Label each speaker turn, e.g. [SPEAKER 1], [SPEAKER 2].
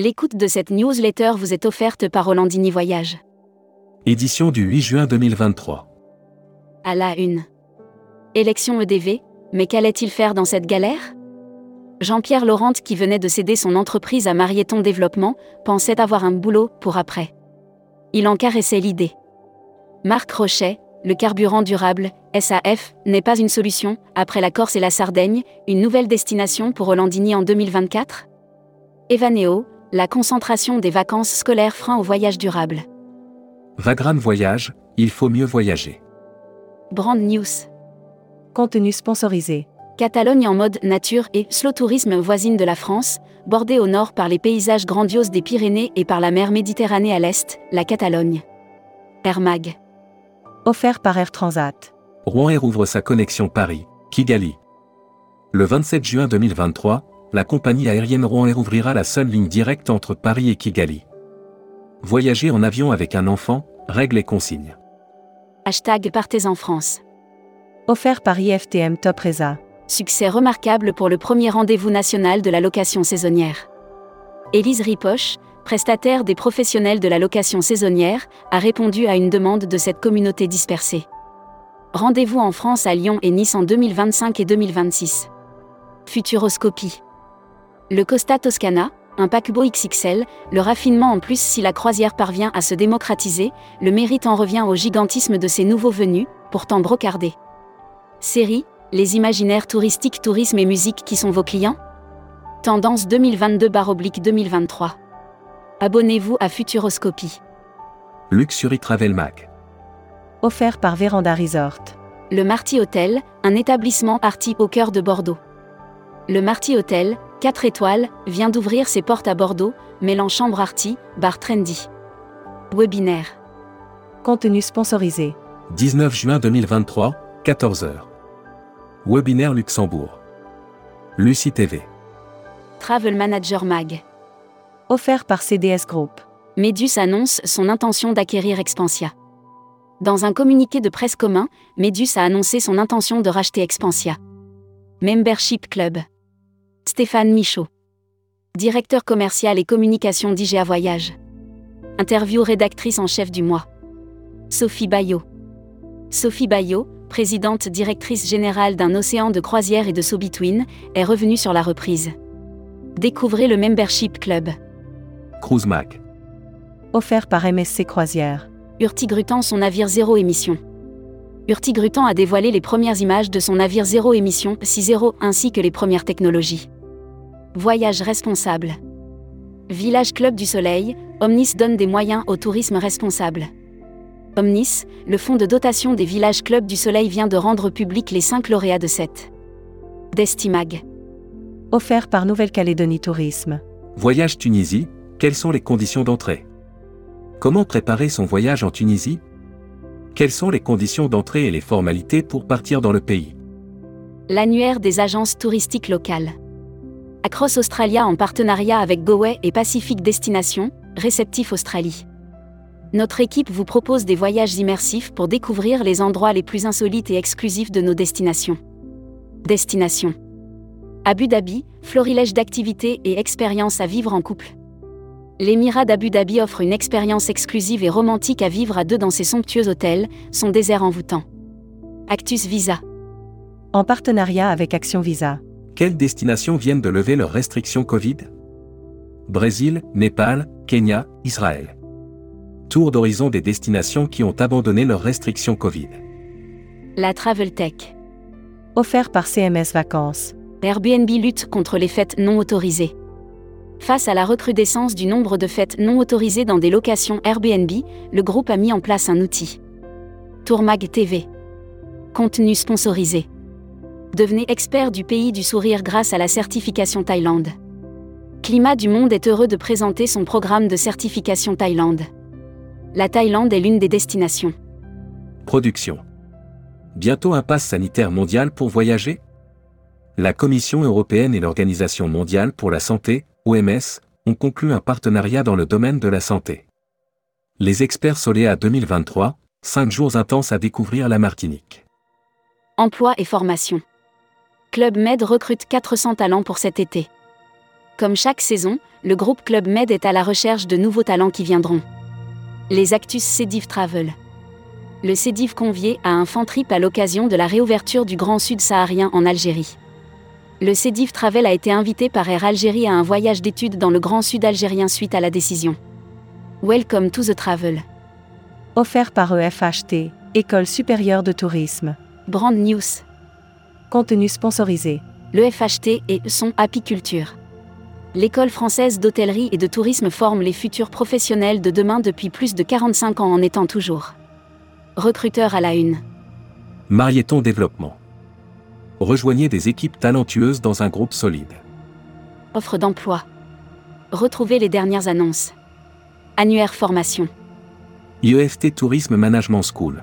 [SPEAKER 1] L'écoute de cette newsletter vous est offerte par Rolandini Voyage.
[SPEAKER 2] Édition du 8 juin 2023.
[SPEAKER 1] À la une. Élection EDV, mais qu'allait-il faire dans cette galère? Jean-Pierre Laurent, qui venait de céder son entreprise à Marieton Développement, pensait avoir un boulot pour après. Il en caressait l'idée. Marc Rochet, le carburant durable, SAF, n'est pas une solution, après la Corse et la Sardaigne, une nouvelle destination pour Rolandini en 2024 Evaneo, la concentration des vacances scolaires frein au voyage durable.
[SPEAKER 2] Vagran Voyage, il faut mieux voyager.
[SPEAKER 1] Brand News.
[SPEAKER 3] Contenu sponsorisé.
[SPEAKER 1] Catalogne en mode nature et slow tourisme voisine de la France, bordée au nord par les paysages grandioses des Pyrénées et par la mer Méditerranée à l'est, la Catalogne. Air Mag.
[SPEAKER 3] Offert par Air Transat.
[SPEAKER 2] Rouen Air ouvre sa connexion Paris-Kigali. Le 27 juin 2023, la compagnie aérienne Rouen Air ouvrira la seule ligne directe entre Paris et Kigali. Voyager en avion avec un enfant, règles et consignes.
[SPEAKER 1] Hashtag Partez en France.
[SPEAKER 3] Offert par IFTM Top Reza.
[SPEAKER 1] Succès remarquable pour le premier rendez-vous national de la location saisonnière. Élise Ripoche, prestataire des professionnels de la location saisonnière, a répondu à une demande de cette communauté dispersée. Rendez-vous en France à Lyon et Nice en 2025 et 2026. Futuroscopie. Le Costa Toscana, un paquebot XXL, le raffinement en plus si la croisière parvient à se démocratiser, le mérite en revient au gigantisme de ces nouveaux venus, pourtant brocardés. Série, les imaginaires touristiques, tourisme et musique qui sont vos clients? Tendance 2022-2023. Abonnez-vous à Futuroscopie.
[SPEAKER 2] Luxury Travel Mag.
[SPEAKER 3] Offert par Véranda Resort.
[SPEAKER 1] Le Marty Hotel, un établissement arty au cœur de Bordeaux. Le Marty Hotel, 4 étoiles, vient d'ouvrir ses portes à Bordeaux, mêlant chambre arty, bar trendy. Webinaire.
[SPEAKER 3] Contenu sponsorisé.
[SPEAKER 2] 19 juin 2023, 14h. Webinaire Luxembourg. Lucie TV.
[SPEAKER 1] Travel Manager Mag.
[SPEAKER 3] Offert par CDS Group.
[SPEAKER 1] Medus annonce son intention d'acquérir Expansia. Dans un communiqué de presse commun, Medus a annoncé son intention de racheter Expansia. Membership Club. Stéphane Michaud. Directeur commercial et communication d'IGA Voyage. Interview rédactrice en chef du mois. Sophie Bayot. Sophie Bayot, présidente directrice générale d'un océan de croisière et de So Between, est revenue sur la reprise. Découvrez le Membership Club.
[SPEAKER 2] Cruise Mag.
[SPEAKER 3] Offert par MSC Croisière.
[SPEAKER 1] Urtigrutan son navire zéro émission. Urtigrutan a dévoilé les premières images de son navire zéro émission 6.0 ainsi que les premières technologies. Voyage responsable. Village Club du Soleil, Omnis donne des moyens au tourisme responsable. Omnis, le fonds de dotation des villages Club du Soleil vient de rendre public les 5 lauréats de cette. Destimag.
[SPEAKER 3] Offert par Nouvelle-Calédonie Tourisme.
[SPEAKER 2] Voyage Tunisie, quelles sont les conditions d'entrée? Comment préparer son voyage en Tunisie? Quelles sont les conditions d'entrée et les formalités pour partir dans le pays?
[SPEAKER 1] L'annuaire des agences touristiques locales. Across Australia en partenariat avec GoWay et Pacific Destination, réceptif Australie. Notre équipe vous propose des voyages immersifs pour découvrir les endroits les plus insolites et exclusifs de nos destinations. Destination. Abu Dhabi, florilège d'activités et expériences à vivre en couple. L'émirat d'Abu Dhabi offre une expérience exclusive et romantique à vivre à deux dans ses somptueux hôtels, son désert envoûtant. Actus Visa.
[SPEAKER 3] En partenariat avec Action Visa.
[SPEAKER 2] Quelles destinations viennent de lever leurs restrictions Covid? Brésil, Népal, Kenya, Israël. Tour d'horizon des destinations qui ont abandonné leurs restrictions Covid.
[SPEAKER 1] La Travel Tech.
[SPEAKER 3] Offert par CMS Vacances.
[SPEAKER 1] Airbnb lutte contre les fêtes non autorisées. Face à la recrudescence du nombre de fêtes non autorisées dans des locations Airbnb, le groupe a mis en place un outil. Tourmag TV. Contenu sponsorisé. Devenez expert du pays du sourire grâce à la certification Thaïlande. Climat du Monde est heureux de présenter son programme de certification Thaïlande. La Thaïlande est l'une des destinations.
[SPEAKER 2] Production. Bientôt un pass sanitaire mondial pour voyager? La Commission européenne et l'Organisation mondiale pour la santé, OMS, ont conclu un partenariat dans le domaine de la santé. Les experts Soléa 2023, 5 jours intenses à découvrir la Martinique.
[SPEAKER 1] Emploi et formation. Club Med recrute 400 talents pour cet été. Comme chaque saison, le groupe Club Med est à la recherche de nouveaux talents qui viendront. Les Actus Cédiv Travel. Le Cédiv convié à un fan trip à l'occasion de la réouverture du Grand Sud saharien en Algérie. Le Cédiv Travel a été invité par Air Algérie à un voyage d'études dans le Grand Sud algérien suite à la décision. Welcome to the travel.
[SPEAKER 3] Offert par EFHT, École supérieure de tourisme.
[SPEAKER 1] Brand News.
[SPEAKER 3] Contenu sponsorisé.
[SPEAKER 1] Le FHT et son apiculture. L'école française d'hôtellerie et de tourisme forme les futurs professionnels de demain depuis plus de 45 ans en étant toujours. Recruteur à la une.
[SPEAKER 2] Marieton Développement. Rejoignez des équipes talentueuses dans un groupe solide.
[SPEAKER 1] Offre d'emploi. Retrouvez les dernières annonces. Annuaire formation.
[SPEAKER 2] IEFT Tourisme Management School.